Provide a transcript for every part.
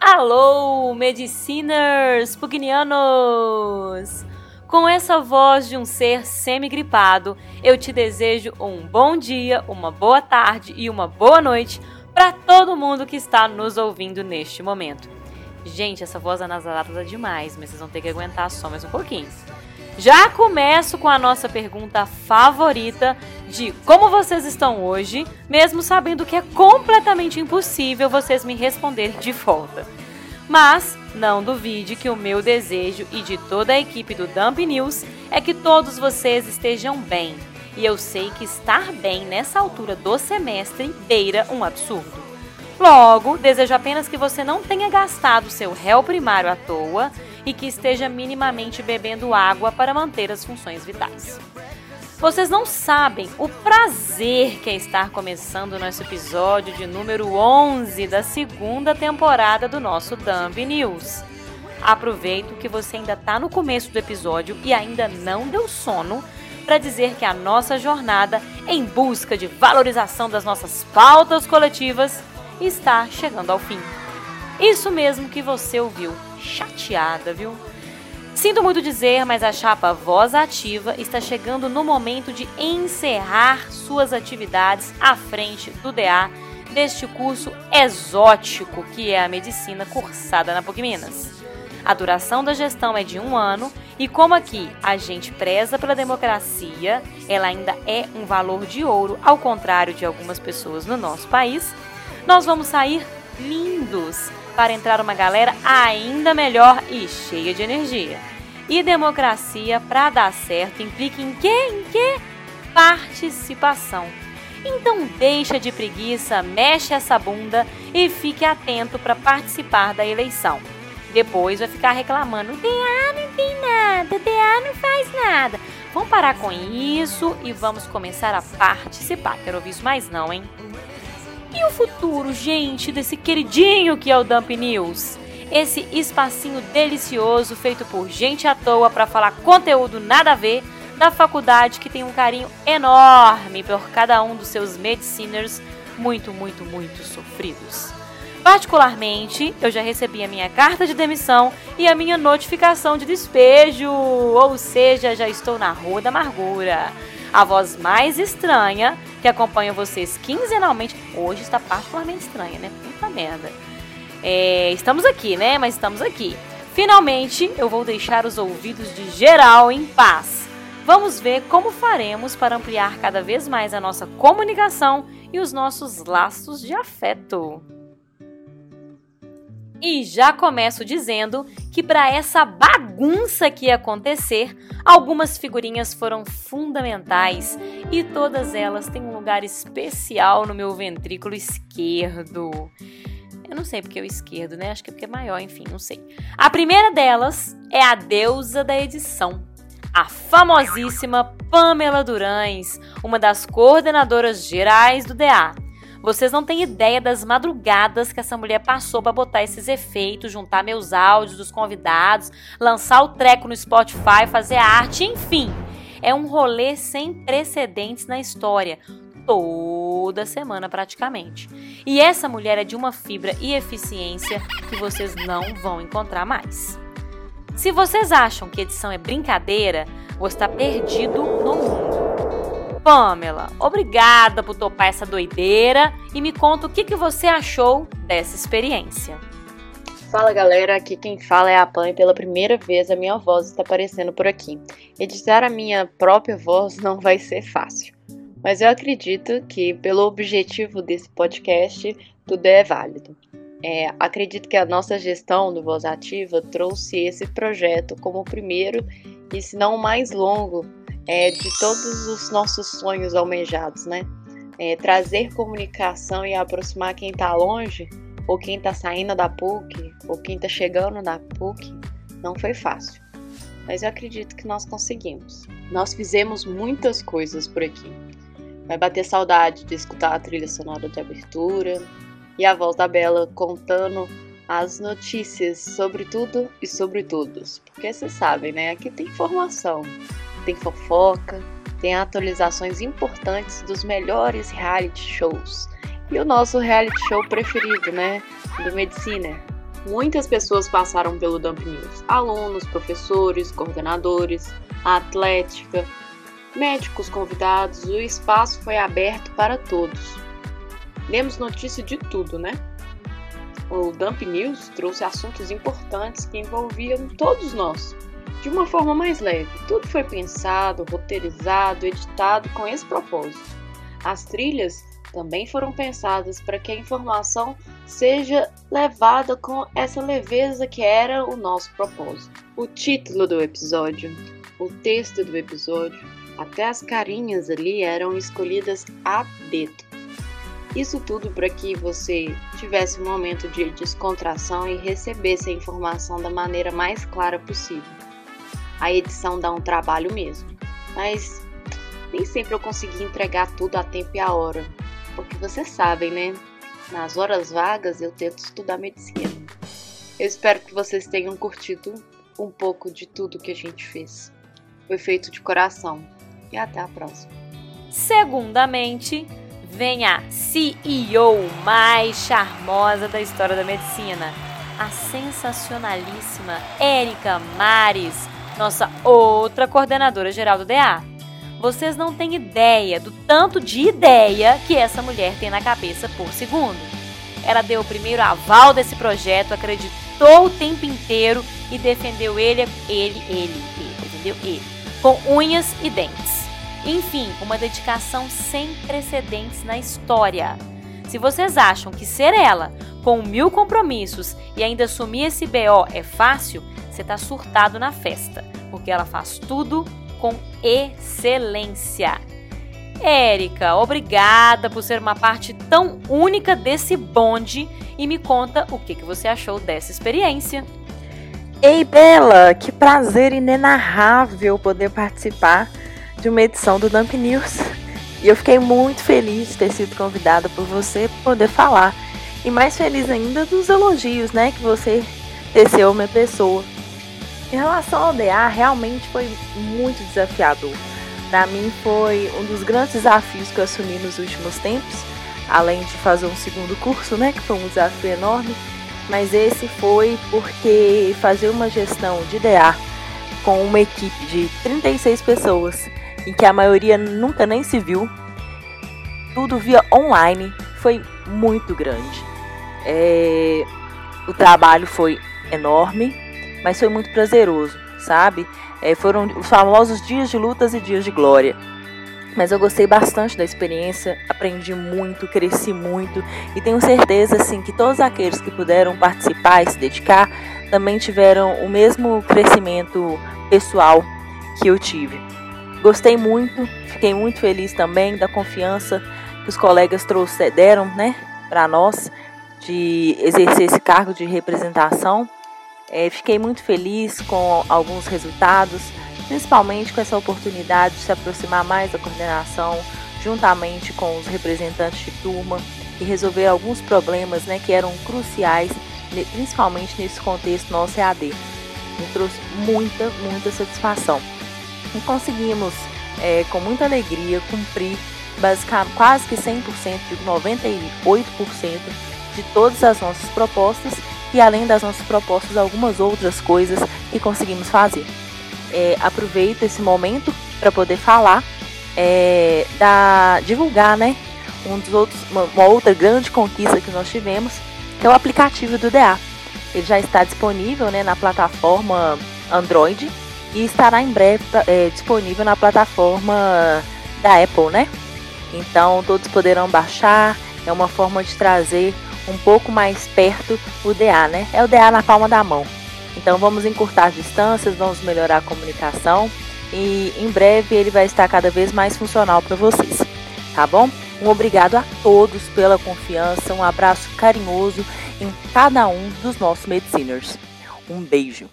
Alô, mediciners pugnianos! Com essa voz de um ser semi-gripado, eu te desejo um bom dia, uma boa tarde e uma boa noite para todo mundo que está nos ouvindo neste momento. Gente, essa voz anasalada tá demais, mas vocês vão ter que aguentar só mais um pouquinho. Já começo com a nossa pergunta favorita de como vocês estão hoje, mesmo sabendo que é completamente impossível vocês me responder de volta. Mas não duvide que o meu desejo e de toda a equipe do Dump News é que todos vocês estejam bem. E eu sei que estar bem nessa altura do semestre beira um absurdo. Logo, desejo apenas que você não tenha gastado seu réu primário à toa e que esteja minimamente bebendo água para manter as funções vitais. Vocês não sabem o prazer que é estar começando nosso episódio de número 11 da segunda temporada do nosso Dump News. Aproveito que você ainda está no começo do episódio e ainda não deu sono para dizer que a nossa jornada em busca de valorização das nossas pautas coletivas está chegando ao fim. Isso mesmo que você ouviu chateada, viu? Sinto muito dizer, mas a chapa Voz Ativa está chegando no momento de encerrar suas atividades à frente do DA deste curso exótico que é a medicina cursada na PUC Minas. A duração da gestão é de um ano e como aqui a gente preza pela democracia, ela ainda é um valor de ouro, ao contrário de algumas pessoas no nosso país, nós vamos sair lindos para entrar uma galera ainda melhor e cheia de energia. E democracia, para dar certo, implica em quê? Em quê? Participação. Então deixa de preguiça, mexe essa bunda e fique atento para participar da eleição. Depois vai ficar reclamando: o DA não tem nada, o DA não faz nada. Vamos parar com isso e vamos começar a participar. Quero ouvir isso mais não, hein? E o futuro, gente, desse queridinho que é o Dump News? Esse espacinho delicioso feito por gente à toa para falar conteúdo nada a ver da faculdade que tem um carinho enorme por cada um dos seus mediciners muito, muito, muito sofridos. Particularmente, eu já recebi a minha carta de demissão e a minha notificação de despejo, ou seja, já estou na rua da amargura. A voz mais estranha que acompanha vocês quinzenalmente. Hoje está particularmente estranha, né? Puta merda. É, estamos aqui, né? Mas estamos aqui. Finalmente, eu vou deixar os ouvidos de geral em paz. Vamos ver como faremos para ampliar cada vez mais a nossa comunicação e os nossos laços de afeto. E já começo dizendo que para essa bagunça que ia acontecer, algumas figurinhas foram fundamentais e todas elas têm um lugar especial no meu ventrículo esquerdo. Eu não sei porque é o esquerdo, né? Acho que é porque é maior, enfim, não sei. A primeira delas é a deusa da edição, a famosíssima Pamela Durães, uma das coordenadoras gerais do DA. Vocês não têm ideia das madrugadas que essa mulher passou para botar esses efeitos, juntar meus áudios dos convidados, lançar o treco no Spotify, fazer arte, enfim. É um rolê sem precedentes na história. Toda semana, praticamente. E essa mulher é de uma fibra e eficiência que vocês não vão encontrar mais. Se vocês acham que edição é brincadeira, você está perdido no mundo. Pamela, obrigada por topar essa doideira e me conta o que, que você achou dessa experiência. Fala galera, aqui quem fala é a Pam e pela primeira vez a minha voz está aparecendo por aqui. Editar a minha própria voz não vai ser fácil, mas eu acredito que, pelo objetivo desse podcast, tudo é válido. É, acredito que a nossa gestão do Voz Ativa trouxe esse projeto como o primeiro e, se não o mais longo, é, de todos os nossos sonhos almejados, né? É, trazer comunicação e aproximar quem está longe, ou quem está saindo da PUC, ou quem está chegando na PUC, não foi fácil. Mas eu acredito que nós conseguimos. Nós fizemos muitas coisas por aqui. Vai bater saudade de escutar a trilha sonora de abertura e a voz da Bela contando as notícias sobre tudo e sobre todos. Porque vocês sabem, né? Aqui tem informação tem fofoca, tem atualizações importantes dos melhores reality shows. E o nosso reality show preferido, né? Do Medicina. Muitas pessoas passaram pelo Dump News: alunos, professores, coordenadores, a atlética, médicos convidados. O espaço foi aberto para todos. Demos notícia de tudo, né? O Dump News trouxe assuntos importantes que envolviam todos nós, de uma forma mais leve. Tudo foi pensado, roteirizado, editado com esse propósito. As trilhas também foram pensadas para que a informação seja levada com essa leveza que era o nosso propósito. O título do episódio, o texto do episódio, até as carinhas ali eram escolhidas a dedo. Isso tudo para que você tivesse um momento de descontração e recebesse a informação da maneira mais clara possível. A edição dá um trabalho mesmo, mas nem sempre eu consegui entregar tudo a tempo e a hora, porque vocês sabem, né? Nas horas vagas eu tento estudar medicina. Eu espero que vocês tenham curtido um pouco de tudo que a gente fez. Foi feito de coração. E até a próxima. Segundamente, vem a CEO mais charmosa da história da medicina, a sensacionalíssima Érica Mares, nossa outra coordenadora geral do DA. Vocês não têm ideia do tanto de ideia que essa mulher tem na cabeça por segundo. Ela deu o primeiro aval desse projeto, acreditou o tempo inteiro e defendeu ele, ele, ele, ele, defendeu ele, com unhas e dentes. Enfim, uma dedicação sem precedentes na história. Se vocês acham que ser ela, com mil compromissos e ainda assumir esse BO é fácil, você tá surtado na festa, porque ela faz tudo com excelência. Érica, obrigada por ser uma parte tão única desse bonde e me conta o que, que você achou dessa experiência. Ei, Bela, que prazer inenarrável poder participar de uma edição do Dump News. E eu fiquei muito feliz de ter sido convidada por você poder falar. E mais feliz ainda dos elogios, né, que você teceu minha pessoa. Em relação ao DA, realmente foi muito desafiador. Para mim foi um dos grandes desafios que eu assumi nos últimos tempos, além de fazer um segundo curso, né, que foi um desafio enorme. Mas esse foi porque fazer uma gestão de DA com uma equipe de 36 pessoas em que a maioria nunca nem se viu, tudo via online, foi muito grande. É, o trabalho foi enorme, mas foi muito prazeroso, sabe? É, foram os famosos dias de lutas e dias de glória. Mas eu gostei bastante da experiência, aprendi muito, cresci muito e tenho certeza assim que todos aqueles que puderam participar e se dedicar também tiveram o mesmo crescimento pessoal que eu tive. Gostei muito, fiquei muito feliz também da confiança que os colegas trouxeram, né, para nós de exercer esse cargo de representação. É, fiquei muito feliz com alguns resultados, principalmente com essa oportunidade de se aproximar mais da coordenação, juntamente com os representantes de turma e resolver alguns problemas, né, que eram cruciais, principalmente nesse contexto nosso EAD. Me trouxe muita, muita satisfação e conseguimos, é, com muita alegria, cumprir basicamente quase que 100%, de 98% de todas as nossas propostas e além das nossas propostas, algumas outras coisas que conseguimos fazer. É, aproveito esse momento para poder falar é, da divulgar, né, um dos outros, uma, uma outra grande conquista que nós tivemos, que é o aplicativo do DA. Ele já está disponível, né, na plataforma Android e estará em breve é, disponível na plataforma da Apple, né? Então todos poderão baixar, é uma forma de trazer um pouco mais perto o DA, né? É o DA na palma da mão. Então vamos encurtar as distâncias, vamos melhorar a comunicação e em breve ele vai estar cada vez mais funcional para vocês, tá bom? Um obrigado a todos pela confiança, um abraço carinhoso em cada um dos nossos mediciners. Um beijo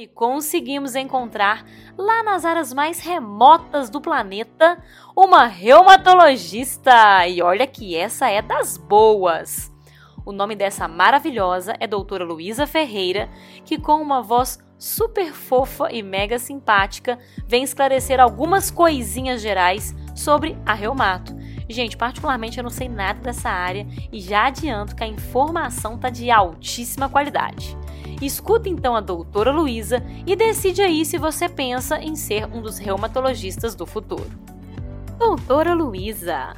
e conseguimos encontrar lá nas áreas mais remotas do planeta uma reumatologista. E olha que essa é das boas. O nome dessa maravilhosa é doutora Luísa Ferreira, que com uma voz super fofa e mega simpática vem esclarecer algumas coisinhas gerais sobre a reumato Gente, particularmente eu não sei nada dessa área e já adianto que a informação tá de altíssima qualidade. Escuta então a doutora Luísa e decide aí se você pensa em ser um dos reumatologistas do futuro. Doutora Luísa,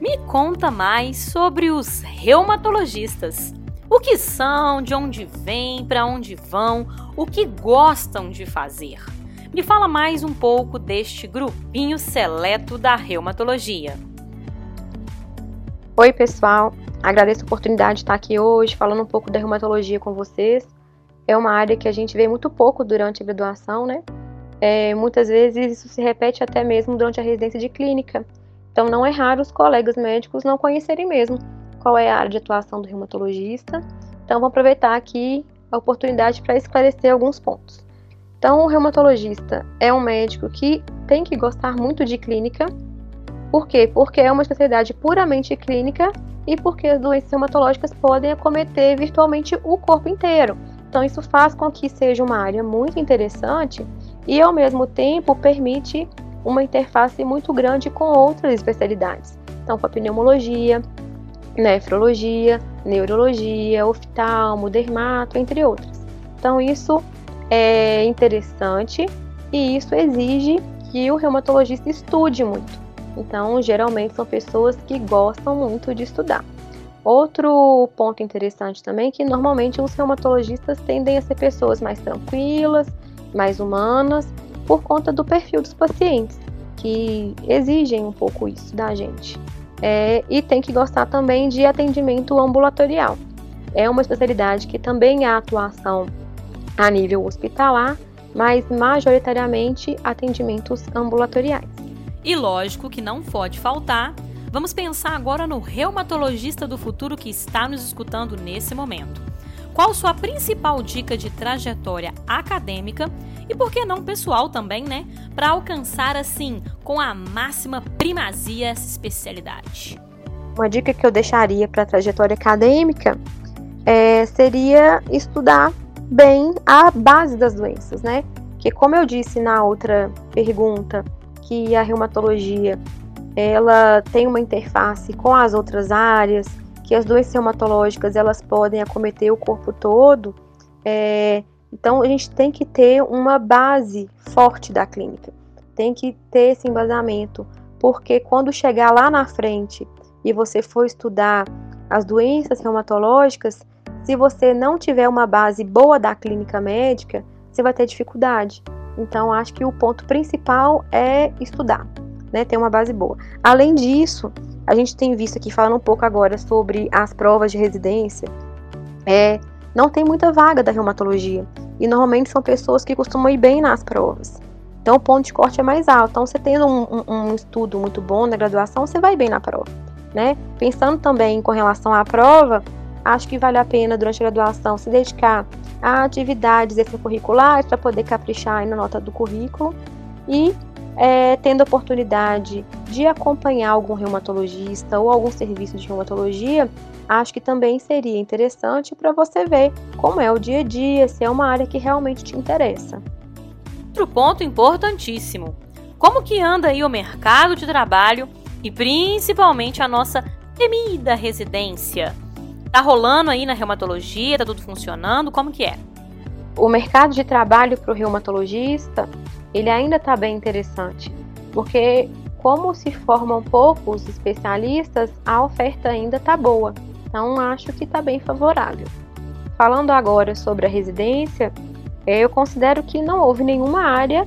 me conta mais sobre os reumatologistas. O que são, de onde vêm, para onde vão, o que gostam de fazer. Me fala mais um pouco deste grupinho seleto da reumatologia. Oi, pessoal. Agradeço a oportunidade de estar aqui hoje falando um pouco da reumatologia com vocês. É uma área que a gente vê muito pouco durante a graduação, né? É, muitas vezes isso se repete até mesmo durante a residência de clínica. Então, não é raro os colegas médicos não conhecerem mesmo qual é a área de atuação do reumatologista. Então, vou aproveitar aqui a oportunidade para esclarecer alguns pontos. Então, o reumatologista é um médico que tem que gostar muito de clínica. Por quê? Porque é uma especialidade puramente clínica e porque as doenças reumatológicas podem acometer virtualmente o corpo inteiro. Então, isso faz com que seja uma área muito interessante e, ao mesmo tempo, permite uma interface muito grande com outras especialidades. Então, com a pneumologia, nefrologia, neurologia, oftalmo, dermato, entre outras. Então, isso é interessante e isso exige que o reumatologista estude muito. Então, geralmente são pessoas que gostam muito de estudar. Outro ponto interessante também é que normalmente os reumatologistas tendem a ser pessoas mais tranquilas, mais humanas, por conta do perfil dos pacientes, que exigem um pouco isso da gente. É, e tem que gostar também de atendimento ambulatorial. É uma especialidade que também há atuação a nível hospitalar, mas majoritariamente atendimentos ambulatoriais. E lógico que não pode faltar. Vamos pensar agora no reumatologista do futuro que está nos escutando nesse momento. Qual sua principal dica de trajetória acadêmica e por que não pessoal também, né, para alcançar assim com a máxima primazia essa especialidade? Uma dica que eu deixaria para a trajetória acadêmica é, seria estudar bem a base das doenças, né? Que como eu disse na outra pergunta, que a reumatologia ela tem uma interface com as outras áreas, que as doenças reumatológicas elas podem acometer o corpo todo. É, então a gente tem que ter uma base forte da clínica, tem que ter esse embasamento, porque quando chegar lá na frente e você for estudar as doenças reumatológicas, se você não tiver uma base boa da clínica médica, você vai ter dificuldade. Então, acho que o ponto principal é estudar, né? Ter uma base boa. Além disso, a gente tem visto aqui falando um pouco agora sobre as provas de residência. É, não tem muita vaga da reumatologia e normalmente são pessoas que costumam ir bem nas provas. Então, o ponto de corte é mais alto. Então, você tendo um, um, estudo muito bom na graduação, você vai bem na prova, né? Pensando também com relação à prova, acho que vale a pena, durante a graduação, se dedicar a atividades extracurriculares para poder caprichar na nota do currículo e é, tendo a oportunidade de acompanhar algum reumatologista ou algum serviço de reumatologia, acho que também seria interessante para você ver como é o dia a dia, se é uma área que realmente te interessa. Outro ponto importantíssimo: como que anda aí o mercado de trabalho e principalmente a nossa temida residência? Tá rolando aí na reumatologia? Tá tudo funcionando? Como que é? O mercado de trabalho para o reumatologista, ele ainda está bem interessante, porque como se formam poucos especialistas, a oferta ainda está boa. Então acho que está bem favorável. Falando agora sobre a residência, eu considero que não houve nenhuma área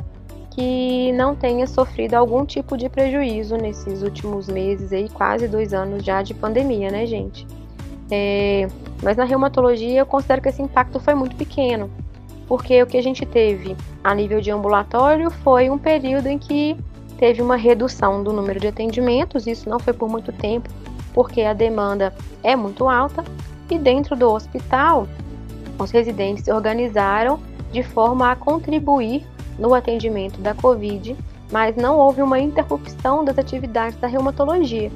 que não tenha sofrido algum tipo de prejuízo nesses últimos meses aí, quase dois anos já de pandemia, né, gente? É, mas na reumatologia eu considero que esse impacto foi muito pequeno, porque o que a gente teve a nível de ambulatório foi um período em que teve uma redução do número de atendimentos, isso não foi por muito tempo, porque a demanda é muito alta, e dentro do hospital, os residentes se organizaram de forma a contribuir no atendimento da Covid, mas não houve uma interrupção das atividades da reumatologia.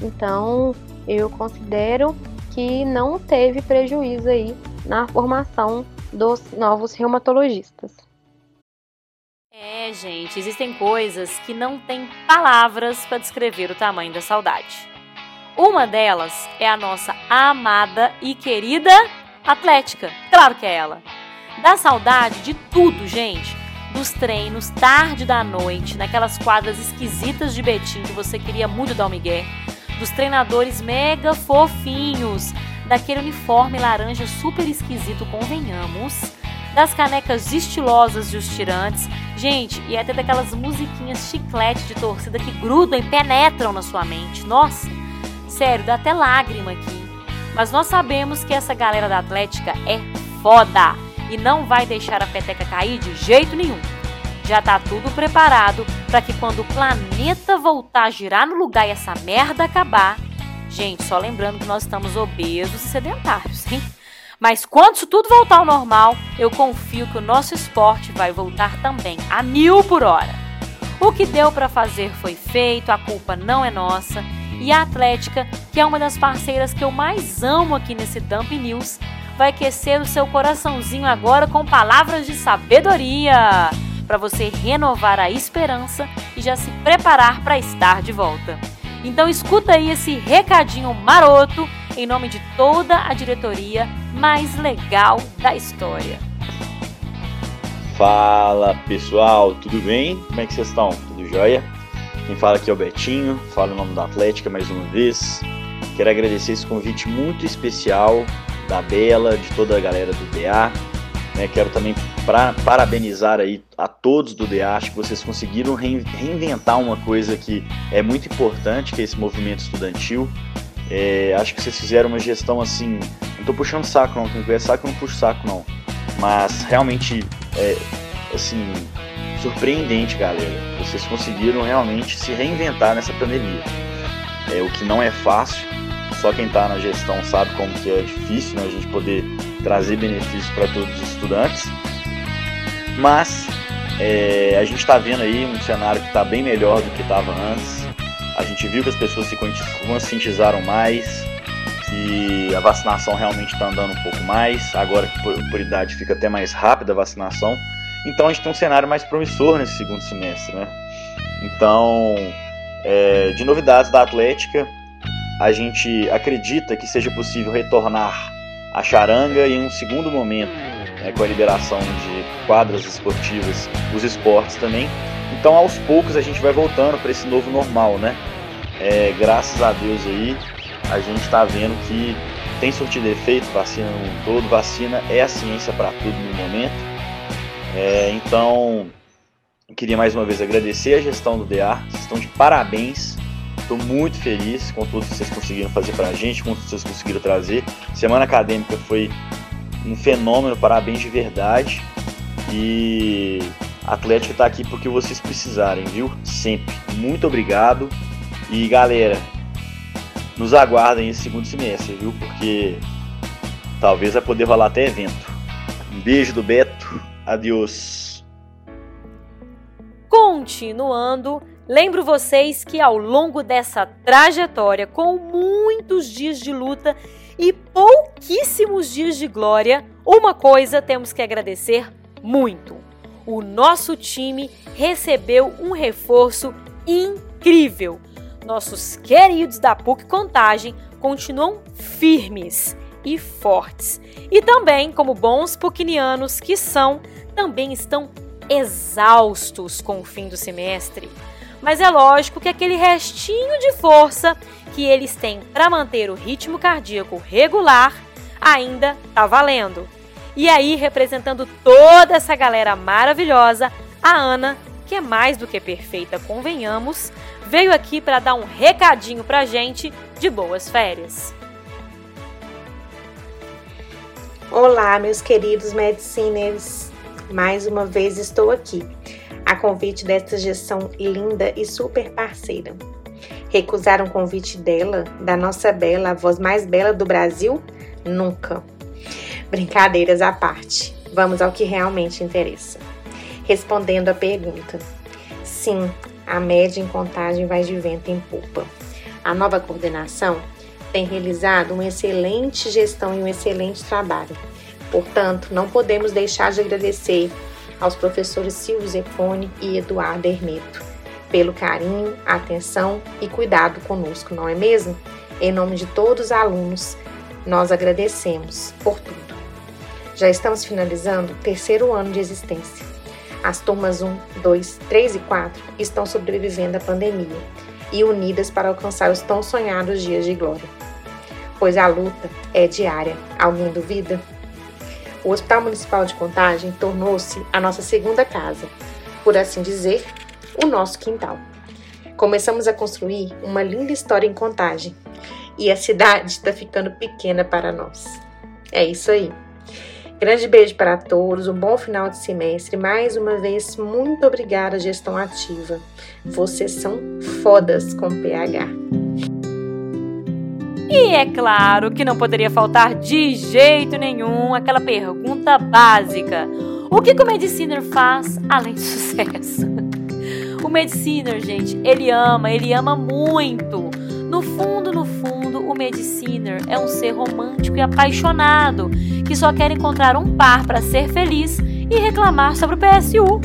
Então, eu considero que não teve prejuízo aí na formação dos novos reumatologistas. É, gente, existem coisas que não têm palavras para descrever o tamanho da saudade. Uma delas é a nossa amada e querida Atlética. Claro que é ela. Dá saudade de tudo, gente. Dos treinos, tarde da noite, naquelas quadras esquisitas de Betim que você queria muito dar o migué. Dos treinadores mega fofinhos, daquele uniforme laranja super esquisito, convenhamos. Das canecas estilosas e os tirantes. Gente, e até daquelas musiquinhas chiclete de torcida que grudam e penetram na sua mente. Nossa, sério, dá até lágrima aqui. Mas nós sabemos que essa galera da Atlética é foda e não vai deixar a peteca cair de jeito nenhum. Já tá tudo preparado para que quando o planeta voltar a girar no lugar e essa merda acabar. Gente, só lembrando que nós estamos obesos e sedentários, hein? Mas quando isso tudo voltar ao normal, eu confio que o nosso esporte vai voltar também a mil por hora. O que deu para fazer foi feito, a culpa não é nossa. E a Atlética, que é uma das parceiras que eu mais amo aqui nesse Dump News, vai aquecer o seu coraçãozinho agora com palavras de sabedoria para você renovar a esperança e já se preparar para estar de volta. Então escuta aí esse recadinho maroto em nome de toda a diretoria mais legal da história. Fala pessoal, tudo bem? Como é que vocês estão? Tudo jóia? Quem fala aqui é o Betinho, falo o nome da Atlética mais uma vez. Quero agradecer esse convite muito especial da Bela, de toda a galera do DA. Né? Quero também pra, parabenizar aí a todos do DA, acho que vocês conseguiram reinventar uma coisa que é muito importante, que é esse movimento estudantil. É, acho que vocês fizeram uma gestão assim, não tô puxando saco não, quem conhece saco não puxa saco não, mas realmente, é, assim, surpreendente galera, vocês conseguiram realmente se reinventar nessa pandemia, é, o que não é fácil, só quem está na gestão sabe como que é difícil né, a gente poder trazer benefícios para todos os estudantes. Mas é, a gente está vendo aí um cenário que está bem melhor do que estava antes. A gente viu que as pessoas se conscientizaram mais, que a vacinação realmente está andando um pouco mais. Agora que por, por idade fica até mais rápida a vacinação. Então a gente tem um cenário mais promissor nesse segundo semestre, né? Então, é, de novidades da Atlética, a gente acredita que seja possível retornar à charanga em um segundo momento, né, com a liberação de quadras esportivas, os esportes também. Então, aos poucos, a gente vai voltando para esse novo normal, né? É, graças a Deus aí, a gente está vendo que tem surtido efeito, vacina no todo, vacina é a ciência para tudo no momento. É, então, queria mais uma vez agradecer a gestão do DA, vocês estão de parabéns Estou muito feliz com tudo que vocês conseguiram fazer para a gente, com tudo que vocês conseguiram trazer. Semana acadêmica foi um fenômeno, parabéns de verdade. E Atlético está aqui porque vocês precisarem, viu? Sempre. Muito obrigado. E galera, nos aguardem esse segundo semestre, viu? Porque talvez vai poder rolar até evento. Um beijo do Beto. Adeus. Continuando Lembro vocês que ao longo dessa trajetória, com muitos dias de luta e pouquíssimos dias de glória, uma coisa temos que agradecer muito. O nosso time recebeu um reforço incrível. Nossos queridos da PUC Contagem continuam firmes e fortes. E também, como bons pucnianos que são, também estão exaustos com o fim do semestre mas é lógico que aquele restinho de força que eles têm para manter o ritmo cardíaco regular ainda está valendo. E aí, representando toda essa galera maravilhosa, a Ana, que é mais do que perfeita, convenhamos, veio aqui para dar um recadinho pra gente de boas férias. Olá, meus queridos mediciners. Mais uma vez estou aqui a convite desta gestão linda e super parceira. Recusar um convite dela, da nossa Bela, a voz mais bela do Brasil? Nunca. Brincadeiras à parte, vamos ao que realmente interessa. Respondendo à pergunta: sim, a média em contagem vai de vento em popa. A nova coordenação tem realizado uma excelente gestão e um excelente trabalho. Portanto, não podemos deixar de agradecer aos professores Silvio Zepone e Eduardo Hermeto, pelo carinho, atenção e cuidado conosco, não é mesmo? Em nome de todos os alunos, nós agradecemos por tudo. Já estamos finalizando o terceiro ano de existência. As turmas 1, 2, 3 e 4 estão sobrevivendo à pandemia e unidas para alcançar os tão sonhados dias de glória. Pois a luta é diária. Alguém duvida? O Hospital Municipal de Contagem tornou-se a nossa segunda casa, por assim dizer, o nosso quintal. Começamos a construir uma linda história em Contagem e a cidade está ficando pequena para nós. É isso aí. Grande beijo para todos, um bom final de semestre. Mais uma vez, muito obrigada, gestão ativa. Vocês são fodas com PH. E é claro que não poderia faltar de jeito nenhum aquela pergunta básica: o que, que o Mediciner faz além do sucesso? O Mediciner, gente, ele ama, ele ama muito. No fundo, no fundo, o Mediciner é um ser romântico e apaixonado que só quer encontrar um par para ser feliz e reclamar sobre o PSU.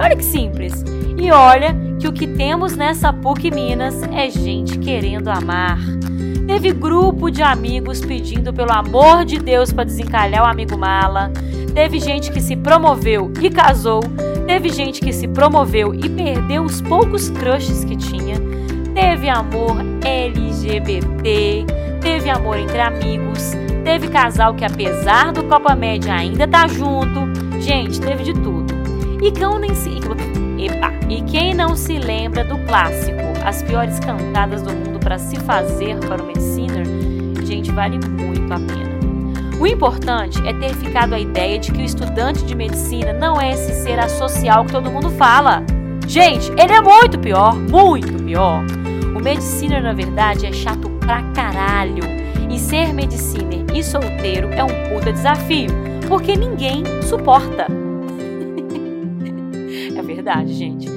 Olha que simples. E olha que o que temos nessa PUC Minas é gente querendo amar. Teve grupo de amigos pedindo pelo amor de Deus para desencalhar o amigo mala. Teve gente que se promoveu e casou. Teve gente que se promoveu e perdeu os poucos crushes que tinha. Teve amor LGBT. Teve amor entre amigos. Teve casal que, apesar do Copa Média, ainda tá junto. Gente, teve de tudo. E quem, nem se... Epa. e quem não se lembra do clássico, as piores cantadas do mundo para se fazer para o Mediciner, gente, vale muito a pena. O importante é ter ficado a ideia de que o estudante de medicina não é esse ser asocial que todo mundo fala. Gente, ele é muito pior, muito pior. O mediciner, na verdade, é chato pra caralho. E ser mediciner e solteiro é um puta desafio, porque ninguém suporta. é verdade, gente.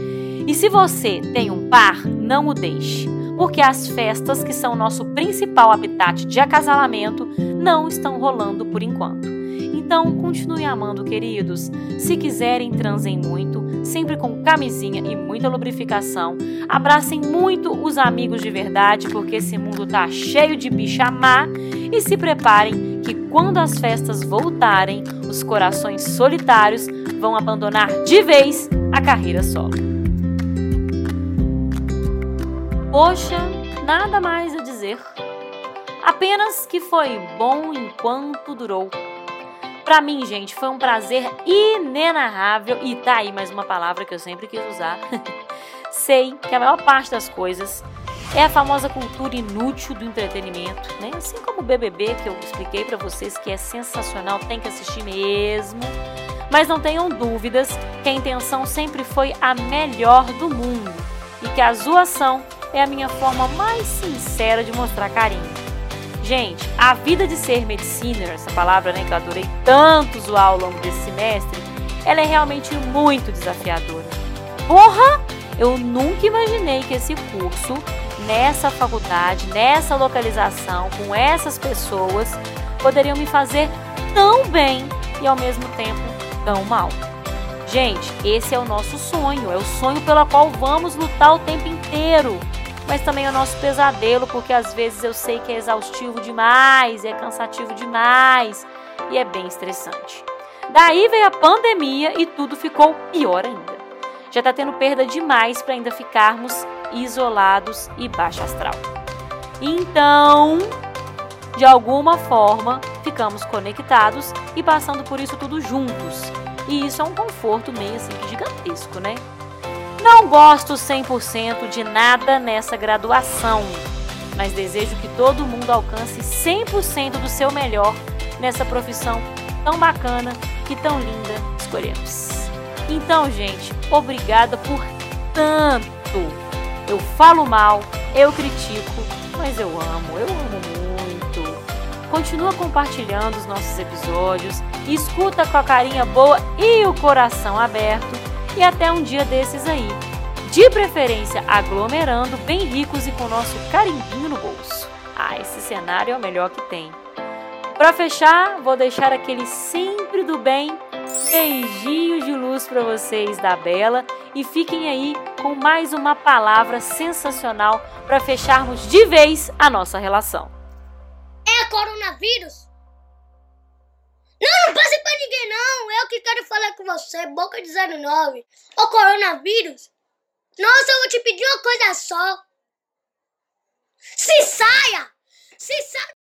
E se você tem um par, não o deixe, porque as festas, que são nosso principal habitat de acasalamento, não estão rolando por enquanto. Então, continue amando, queridos. Se quiserem, transem muito, sempre com camisinha e muita lubrificação. Abracem muito os amigos de verdade, porque esse mundo tá cheio de bicha má. E se preparem que quando as festas voltarem, os corações solitários vão abandonar de vez a carreira solo. Poxa, nada mais a dizer. Apenas que foi bom enquanto durou. Para mim, gente, foi um prazer inenarrável e tá aí mais uma palavra que eu sempre quis usar. Sei que a maior parte das coisas é a famosa cultura inútil do entretenimento, né? Assim como o BBB que eu expliquei para vocês que é sensacional, tem que assistir mesmo. Mas não tenham dúvidas que a intenção sempre foi a melhor do mundo e que a zoação é a minha forma mais sincera de mostrar carinho. Gente, a vida de ser mediciner, essa palavra né, que eu adorei tanto zoar ao longo desse semestre, ela é realmente muito desafiadora. Porra! Eu nunca imaginei que esse curso, nessa faculdade, nessa localização, com essas pessoas, poderiam me fazer tão bem e ao mesmo tempo tão mal. Gente, esse é o nosso sonho, é o sonho pelo qual vamos lutar o tempo inteiro mas também é o nosso pesadelo, porque às vezes eu sei que é exaustivo demais, é cansativo demais e é bem estressante. Daí veio a pandemia e tudo ficou pior ainda. Já tá tendo perda demais para ainda ficarmos isolados e baixo astral. Então, de alguma forma, ficamos conectados e passando por isso tudo juntos. E isso é um conforto meio assim gigantesco, né? Não gosto 100% de nada nessa graduação, mas desejo que todo mundo alcance 100% do seu melhor nessa profissão tão bacana e tão linda escolhemos. Então, gente, obrigada por tanto. Eu falo mal, eu critico, mas eu amo, eu amo muito. Continua compartilhando os nossos episódios, escuta com a carinha boa e o coração aberto e até um dia desses aí. De preferência aglomerando, bem ricos e com nosso carimbinho no bolso. Ah, esse cenário é o melhor que tem. Para fechar, vou deixar aquele sempre do bem Beijinhos de luz para vocês da Bela e fiquem aí com mais uma palavra sensacional para fecharmos de vez a nossa relação. É coronavírus? Não, não passe pra ninguém não. Eu que quero falar com você, boca de 09. Ô coronavírus? Nossa, eu vou te pedir uma coisa só. Se saia! Se saia!